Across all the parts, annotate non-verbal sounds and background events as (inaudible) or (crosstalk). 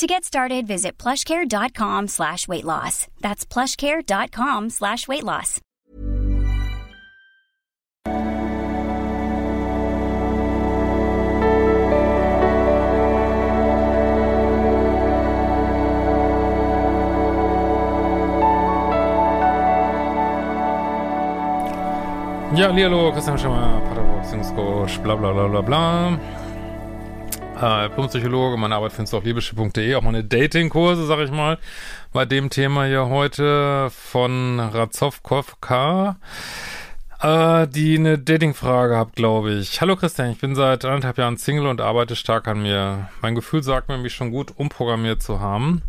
To get started, visit plushcare.com slash weight loss. That's plushcare.com slash weight loss. Ja, hallo, Christian Schimmer, Paterbeziehungscoach, bla bla bla bla bla. Äh, Diplompsychologe, meine Arbeit findest du auf liebeschiff.de, auch meine Datingkurse, sag ich mal, bei dem Thema hier heute von Razovkovka, äh, die eine Datingfrage habt, glaube ich. Hallo Christian, ich bin seit anderthalb Jahren Single und arbeite stark an mir. Mein Gefühl sagt mir, mich schon gut umprogrammiert zu haben.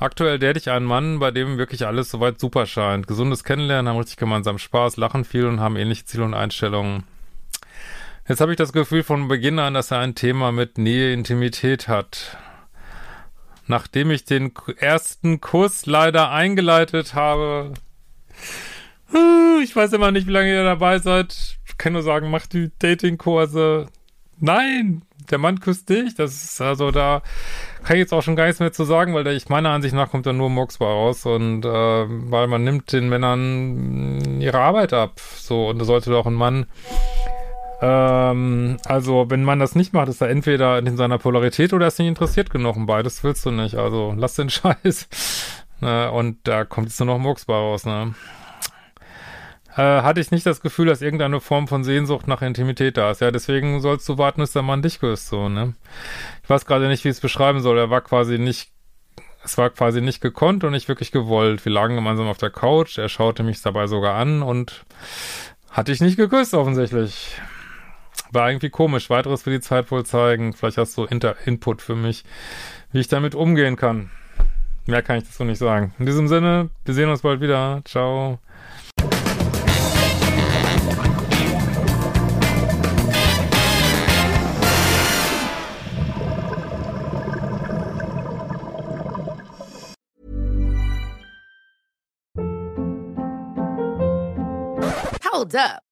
Aktuell date ich einen Mann, bei dem wirklich alles soweit super scheint. Gesundes Kennenlernen, haben richtig gemeinsam Spaß, lachen viel und haben ähnliche Ziele und Einstellungen. Jetzt habe ich das Gefühl von Beginn an, dass er ein Thema mit Nähe, Intimität hat. Nachdem ich den ersten Kuss leider eingeleitet habe, ich weiß immer nicht, wie lange ihr dabei seid. Ich kann nur sagen, macht die Datingkurse. Nein, der Mann küsst dich. Das ist also da kann ich jetzt auch schon gar nichts mehr zu sagen, weil ich meiner Ansicht nach kommt da nur Murks raus und äh, weil man nimmt den Männern ihre Arbeit ab. So und da sollte doch ein Mann ähm, also wenn man das nicht macht, ist er entweder in seiner Polarität oder ist nicht interessiert genug und beides willst du nicht. Also lass den (laughs) Scheiß. Ne? Und da kommt jetzt nur noch Murks bei raus, ne? äh, hatte ich nicht das Gefühl, dass irgendeine Form von Sehnsucht nach Intimität da ist. Ja, deswegen sollst du warten, bis der Mann dich küsst, so, ne? Ich weiß gerade nicht, wie ich es beschreiben soll. Er war quasi nicht, es war quasi nicht gekonnt und nicht wirklich gewollt. Wir lagen gemeinsam auf der Couch, er schaute mich dabei sogar an und hatte ich nicht geküsst, offensichtlich. War irgendwie komisch. Weiteres will die Zeit wohl zeigen. Vielleicht hast du Inter Input für mich, wie ich damit umgehen kann. Mehr kann ich dazu nicht sagen. In diesem Sinne, wir sehen uns bald wieder. Ciao. Hold up.